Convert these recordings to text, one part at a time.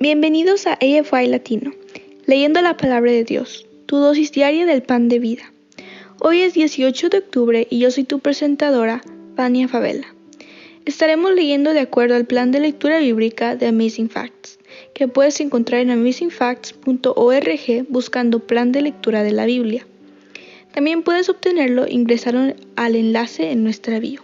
Bienvenidos a AFY Latino, leyendo la palabra de Dios, tu dosis diaria del pan de vida. Hoy es 18 de octubre y yo soy tu presentadora, Vania Favela. Estaremos leyendo de acuerdo al plan de lectura bíblica de Amazing Facts, que puedes encontrar en amazingfacts.org buscando plan de lectura de la Biblia. También puedes obtenerlo ingresando al enlace en nuestra bio.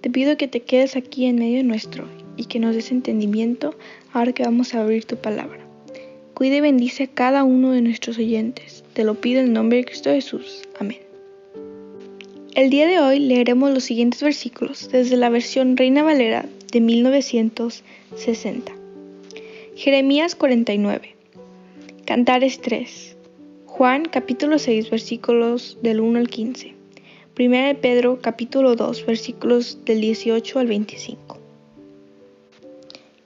Te pido que te quedes aquí en medio nuestro y que nos des entendimiento ahora que vamos a abrir tu palabra. Cuide y bendice a cada uno de nuestros oyentes. Te lo pido en nombre de Cristo Jesús. Amén. El día de hoy leeremos los siguientes versículos desde la versión Reina Valera de 1960. Jeremías 49. Cantares 3. Juan capítulo 6 versículos del 1 al 15. Primera de Pedro capítulo 2 versículos del 18 al 25.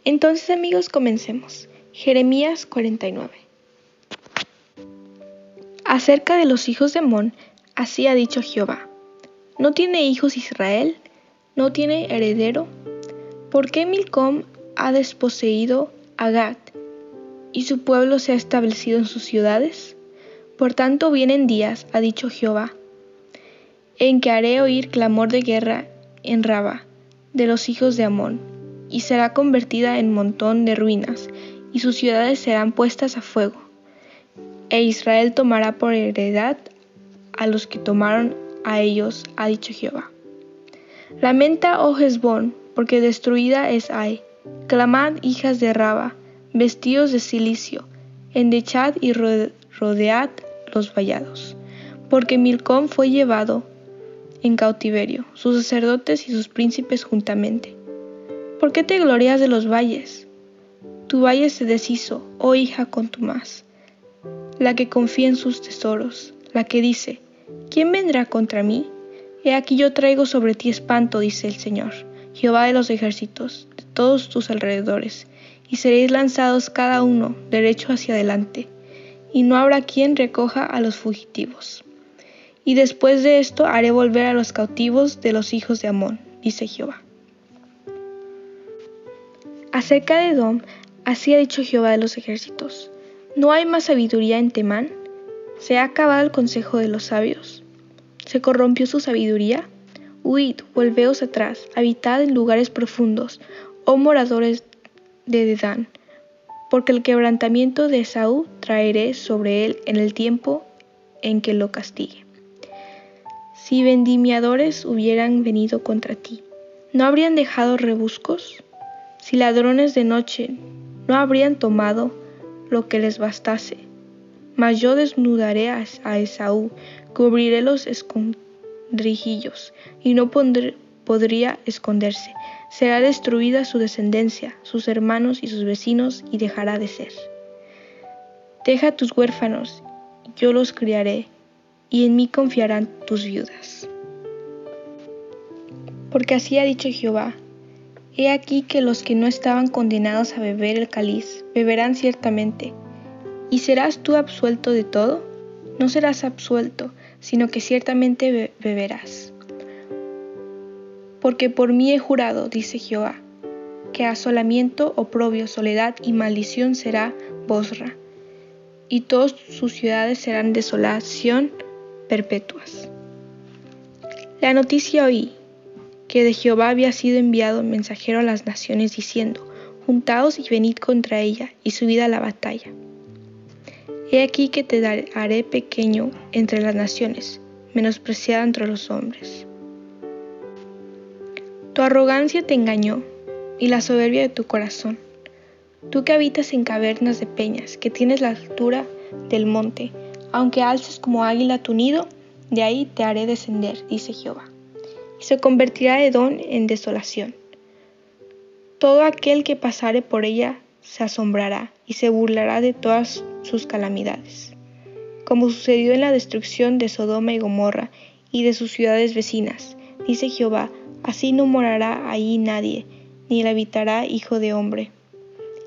Entonces amigos comencemos. Jeremías 49. Acerca de los hijos de Mon, así ha dicho Jehová. ¿No tiene hijos Israel? ¿No tiene heredero? ¿Por qué Milcom ha desposeído a Gad y su pueblo se ha establecido en sus ciudades? Por tanto vienen días, ha dicho Jehová, en que haré oír clamor de guerra en Raba de los hijos de Amón, y será convertida en montón de ruinas, y sus ciudades serán puestas a fuego. E Israel tomará por heredad a los que tomaron a ellos, ha dicho Jehová. Lamenta, oh Hezbón, porque destruida es Ai. Clamad, hijas de Raba, vestidos de silicio, endechad y rodead los vallados, porque Milcom fue llevado en cautiverio, sus sacerdotes y sus príncipes juntamente. ¿Por qué te glorias de los valles? Tu valle se deshizo, oh hija contumaz, la que confía en sus tesoros, la que dice, ¿quién vendrá contra mí? He aquí yo traigo sobre ti espanto, dice el Señor, Jehová de los ejércitos, de todos tus alrededores, y seréis lanzados cada uno derecho hacia adelante y no habrá quien recoja a los fugitivos. Y después de esto haré volver a los cautivos de los hijos de Amón, dice Jehová. Acerca de Edom, así ha dicho Jehová de los ejércitos, ¿no hay más sabiduría en Temán? ¿Se ha acabado el consejo de los sabios? ¿Se corrompió su sabiduría? Huid, volveos atrás, habitad en lugares profundos, oh moradores de Dedán porque el quebrantamiento de Esaú traeré sobre él en el tiempo en que lo castigue. Si vendimiadores hubieran venido contra ti, ¿no habrían dejado rebuscos? Si ladrones de noche, ¿no habrían tomado lo que les bastase? Mas yo desnudaré a Esaú, cubriré los escondrijillos, y no podría esconderse será destruida su descendencia, sus hermanos y sus vecinos, y dejará de ser. Deja tus huérfanos, yo los criaré, y en mí confiarán tus viudas. Porque así ha dicho Jehová, He aquí que los que no estaban condenados a beber el cáliz, beberán ciertamente. ¿Y serás tú absuelto de todo? No serás absuelto, sino que ciertamente beberás. Porque por mí he jurado, dice Jehová, que asolamiento, oprobio, soledad y maldición será Bosra, y todas sus ciudades serán desolación perpetuas. La noticia oí, que de Jehová había sido enviado mensajero a las naciones diciendo, Juntaos y venid contra ella, y subid a la batalla. He aquí que te haré pequeño entre las naciones, menospreciado entre los hombres. Tu arrogancia te engañó y la soberbia de tu corazón. Tú que habitas en cavernas de peñas, que tienes la altura del monte, aunque alces como águila tu nido, de ahí te haré descender, dice Jehová. Y se convertirá Edom en desolación. Todo aquel que pasare por ella se asombrará y se burlará de todas sus calamidades, como sucedió en la destrucción de Sodoma y Gomorra y de sus ciudades vecinas, dice Jehová, así no morará allí nadie, ni la habitará hijo de hombre.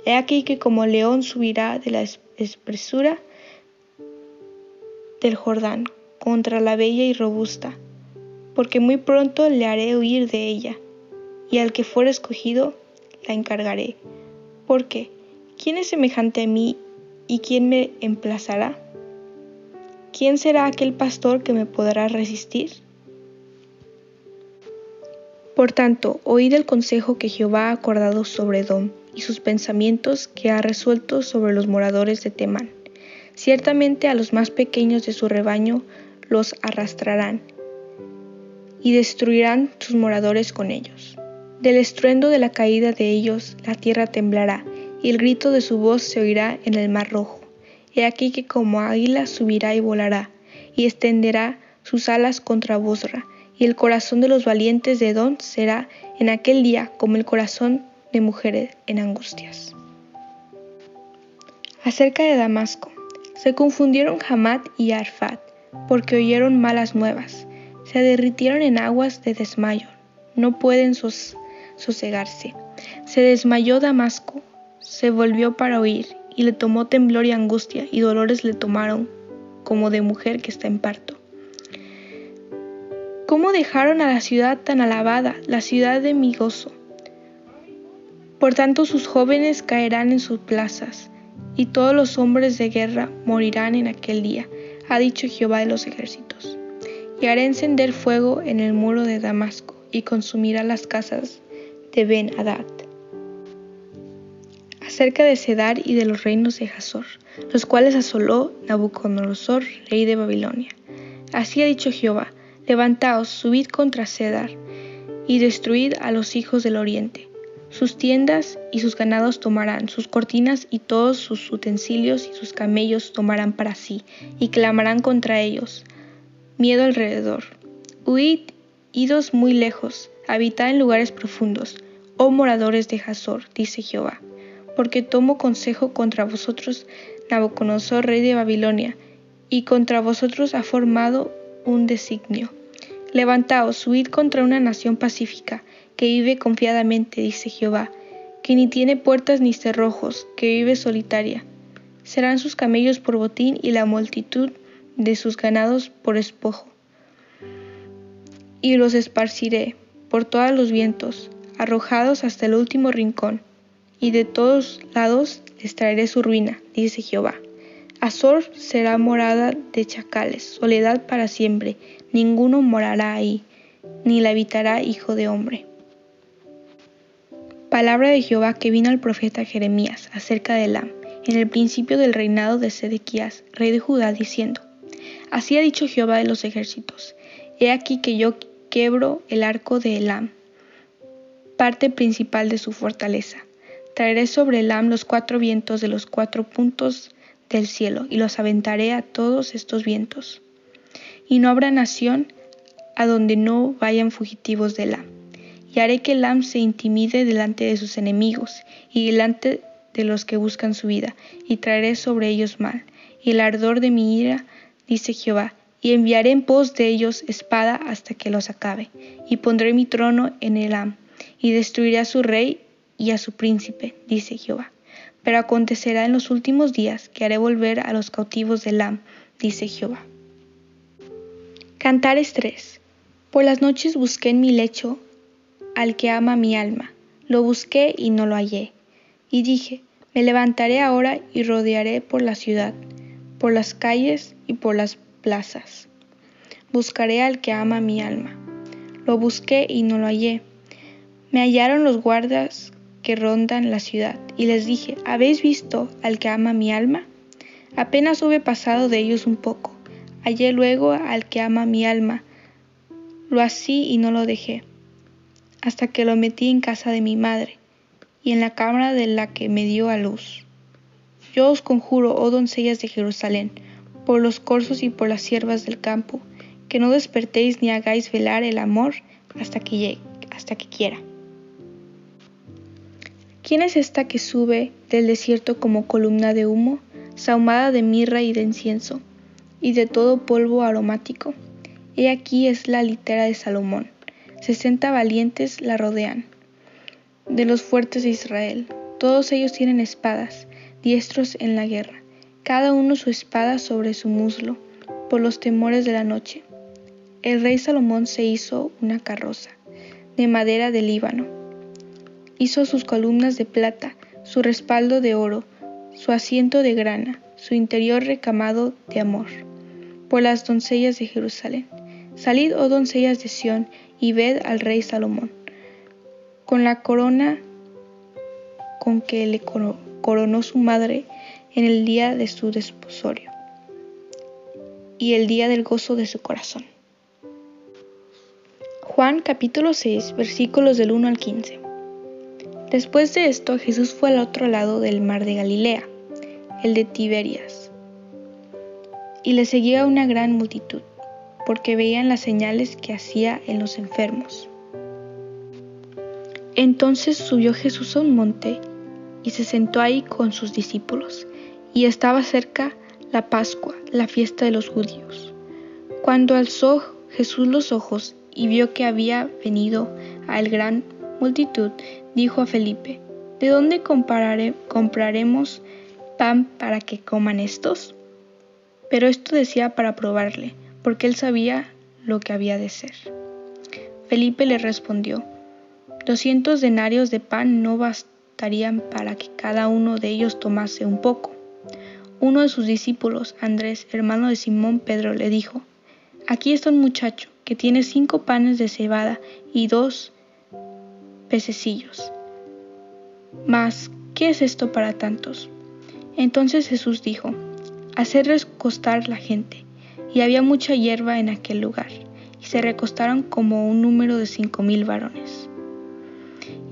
He aquí que como león subirá de la espesura del Jordán contra la bella y robusta, porque muy pronto le haré huir de ella, y al que fuera escogido la encargaré. Porque, ¿quién es semejante a mí y quién me emplazará? ¿Quién será aquel pastor que me podrá resistir? Por tanto, oíd el consejo que Jehová ha acordado sobre Edom y sus pensamientos que ha resuelto sobre los moradores de Temán. Ciertamente a los más pequeños de su rebaño los arrastrarán y destruirán sus moradores con ellos. Del estruendo de la caída de ellos la tierra temblará y el grito de su voz se oirá en el mar rojo. He aquí que como águila subirá y volará y extenderá sus alas contra Bosra y el corazón de los valientes de Edom será en aquel día como el corazón de mujeres en angustias. Acerca de Damasco, se confundieron Hamad y Arfat, porque oyeron malas nuevas, se derritieron en aguas de desmayo, no pueden sosegarse. Se desmayó Damasco, se volvió para oír, y le tomó temblor y angustia, y dolores le tomaron como de mujer que está en parto. ¿Cómo dejaron a la ciudad tan alabada, la ciudad de mi gozo? Por tanto sus jóvenes caerán en sus plazas, y todos los hombres de guerra morirán en aquel día, ha dicho Jehová de los ejércitos. Y haré encender fuego en el muro de Damasco, y consumirá las casas de Ben Hadad. Acerca de Cedar y de los reinos de Hazor, los cuales asoló Nabucodonosor, rey de Babilonia. Así ha dicho Jehová, Levantaos, subid contra Cedar, y destruid a los hijos del oriente. Sus tiendas y sus ganados tomarán, sus cortinas y todos sus utensilios y sus camellos tomarán para sí, y clamarán contra ellos. Miedo alrededor. Huid, idos muy lejos, habitad en lugares profundos, oh moradores de Hazor, dice Jehová, porque tomo consejo contra vosotros, Nabucodonosor, rey de Babilonia, y contra vosotros ha formado un designio. Levantaos, subid contra una nación pacífica, que vive confiadamente, dice Jehová, que ni tiene puertas ni cerrojos, que vive solitaria. Serán sus camellos por botín y la multitud de sus ganados por espojo. Y los esparciré por todos los vientos, arrojados hasta el último rincón, y de todos lados les traeré su ruina, dice Jehová. Azor será morada de chacales, soledad para siempre, ninguno morará ahí, ni la habitará hijo de hombre. Palabra de Jehová que vino al profeta Jeremías acerca de Elam, en el principio del reinado de Sedequías, rey de Judá, diciendo, Así ha dicho Jehová de los ejércitos, he aquí que yo quebro el arco de Elam, parte principal de su fortaleza. Traeré sobre Elam los cuatro vientos de los cuatro puntos del cielo y los aventaré a todos estos vientos. Y no habrá nación a donde no vayan fugitivos de Elam. Y haré que Elam se intimide delante de sus enemigos y delante de los que buscan su vida, y traeré sobre ellos mal, y el ardor de mi ira, dice Jehová, y enviaré en pos de ellos espada hasta que los acabe, y pondré mi trono en Elam, y destruiré a su rey y a su príncipe, dice Jehová. Pero acontecerá en los últimos días que haré volver a los cautivos de Elam, dice Jehová. Cantares 3. Por las noches busqué en mi lecho al que ama mi alma. Lo busqué y no lo hallé. Y dije, me levantaré ahora y rodearé por la ciudad, por las calles y por las plazas. Buscaré al que ama mi alma. Lo busqué y no lo hallé. Me hallaron los guardas que rondan la ciudad, y les dije, ¿habéis visto al que ama mi alma? Apenas hube pasado de ellos un poco, hallé luego al que ama mi alma, lo así y no lo dejé, hasta que lo metí en casa de mi madre, y en la cámara de la que me dio a luz. Yo os conjuro, oh doncellas de Jerusalén, por los corzos y por las siervas del campo, que no despertéis ni hagáis velar el amor hasta que llegue, hasta que quiera. ¿Quién es esta que sube del desierto como columna de humo, sahumada de mirra y de incienso, y de todo polvo aromático? He aquí es la litera de Salomón. Sesenta valientes la rodean, de los fuertes de Israel. Todos ellos tienen espadas, diestros en la guerra, cada uno su espada sobre su muslo, por los temores de la noche. El rey Salomón se hizo una carroza, de madera de Líbano. Hizo sus columnas de plata, su respaldo de oro, su asiento de grana, su interior recamado de amor, por las doncellas de Jerusalén. Salid, oh doncellas de Sión, y ved al rey Salomón, con la corona con que le coronó su madre en el día de su desposorio y el día del gozo de su corazón. Juan capítulo 6 versículos del 1 al 15. Después de esto Jesús fue al otro lado del mar de Galilea, el de Tiberias, y le seguía una gran multitud porque veían las señales que hacía en los enfermos. Entonces subió Jesús a un monte y se sentó ahí con sus discípulos, y estaba cerca la Pascua, la fiesta de los judíos. Cuando alzó Jesús los ojos y vio que había venido a el gran multitud, dijo a Felipe, ¿de dónde compraremos pan para que coman estos? Pero esto decía para probarle, porque él sabía lo que había de ser. Felipe le respondió, doscientos denarios de pan no bastarían para que cada uno de ellos tomase un poco. Uno de sus discípulos, Andrés, hermano de Simón Pedro, le dijo, Aquí está un muchacho que tiene cinco panes de cebada y dos pececillos. Mas, ¿qué es esto para tantos? Entonces Jesús dijo, Hacer recostar la gente y había mucha hierba en aquel lugar, y se recostaron como un número de cinco mil varones.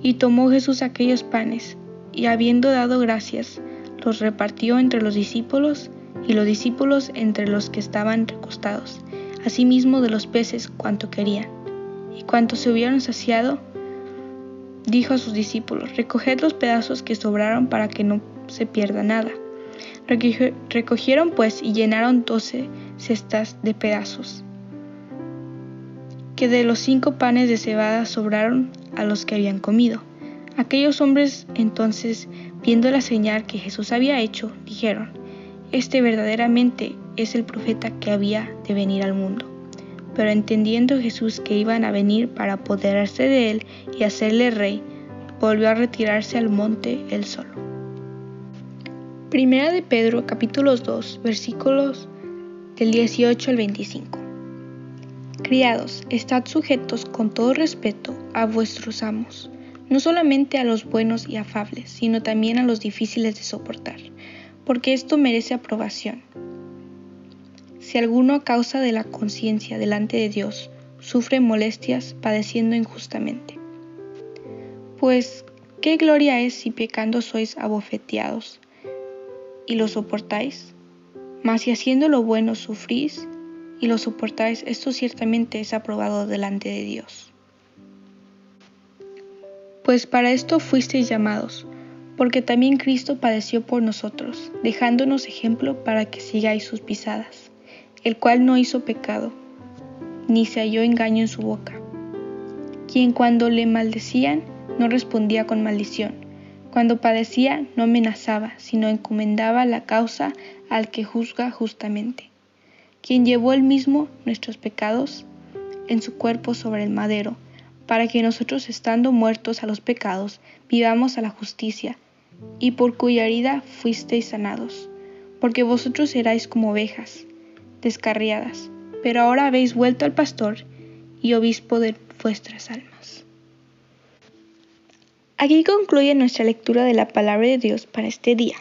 Y tomó Jesús aquellos panes, y habiendo dado gracias, los repartió entre los discípulos, y los discípulos entre los que estaban recostados, asimismo de los peces cuanto querían. Y cuanto se hubieron saciado, dijo a sus discípulos, recoged los pedazos que sobraron para que no se pierda nada. Recogieron pues y llenaron doce cestas de pedazos, que de los cinco panes de cebada sobraron a los que habían comido. Aquellos hombres entonces, viendo la señal que Jesús había hecho, dijeron, Este verdaderamente es el profeta que había de venir al mundo. Pero entendiendo Jesús que iban a venir para apoderarse de él y hacerle rey, volvió a retirarse al monte él solo. Primera de Pedro capítulos 2 versículos del 18 al 25. Criados, estad sujetos con todo respeto a vuestros amos, no solamente a los buenos y afables, sino también a los difíciles de soportar, porque esto merece aprobación. Si alguno a causa de la conciencia delante de Dios sufre molestias padeciendo injustamente. Pues, ¿qué gloria es si pecando sois abofeteados y lo soportáis? Mas si haciendo lo bueno sufrís y lo soportáis, esto ciertamente es aprobado delante de Dios. Pues para esto fuisteis llamados, porque también Cristo padeció por nosotros, dejándonos ejemplo para que sigáis sus pisadas, el cual no hizo pecado, ni se halló engaño en su boca, quien cuando le maldecían no respondía con maldición, cuando padecía no amenazaba, sino encomendaba la causa al que juzga justamente, quien llevó él mismo nuestros pecados en su cuerpo sobre el madero, para que nosotros estando muertos a los pecados, vivamos a la justicia, y por cuya herida fuisteis sanados, porque vosotros erais como ovejas, descarriadas, pero ahora habéis vuelto al pastor y obispo de vuestras almas. Aquí concluye nuestra lectura de la palabra de Dios para este día.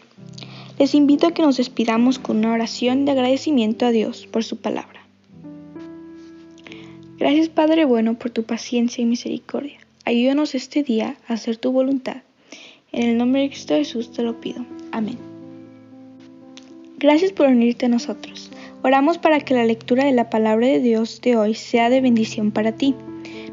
Les invito a que nos despidamos con una oración de agradecimiento a Dios por su palabra. Gracias Padre bueno por tu paciencia y misericordia. Ayúdanos este día a hacer tu voluntad. En el nombre de Cristo Jesús te lo pido. Amén. Gracias por unirte a nosotros. Oramos para que la lectura de la palabra de Dios de hoy sea de bendición para ti.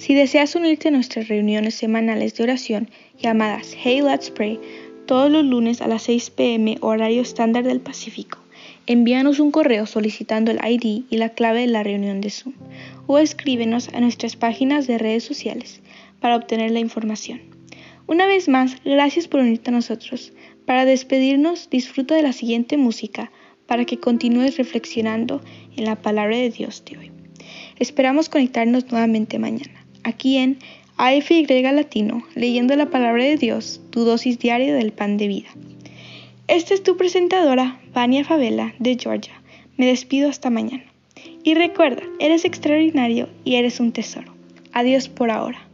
Si deseas unirte a nuestras reuniones semanales de oración llamadas Hey Let's Pray todos los lunes a las 6 pm horario estándar del Pacífico, envíanos un correo solicitando el ID y la clave de la reunión de Zoom o escríbenos a nuestras páginas de redes sociales para obtener la información. Una vez más, gracias por unirte a nosotros. Para despedirnos, disfruta de la siguiente música para que continúes reflexionando en la palabra de Dios de hoy. Esperamos conectarnos nuevamente mañana aquí en AFY Latino, leyendo la palabra de Dios, tu dosis diaria del pan de vida. Esta es tu presentadora, Vania Favela, de Georgia. Me despido hasta mañana. Y recuerda, eres extraordinario y eres un tesoro. Adiós por ahora.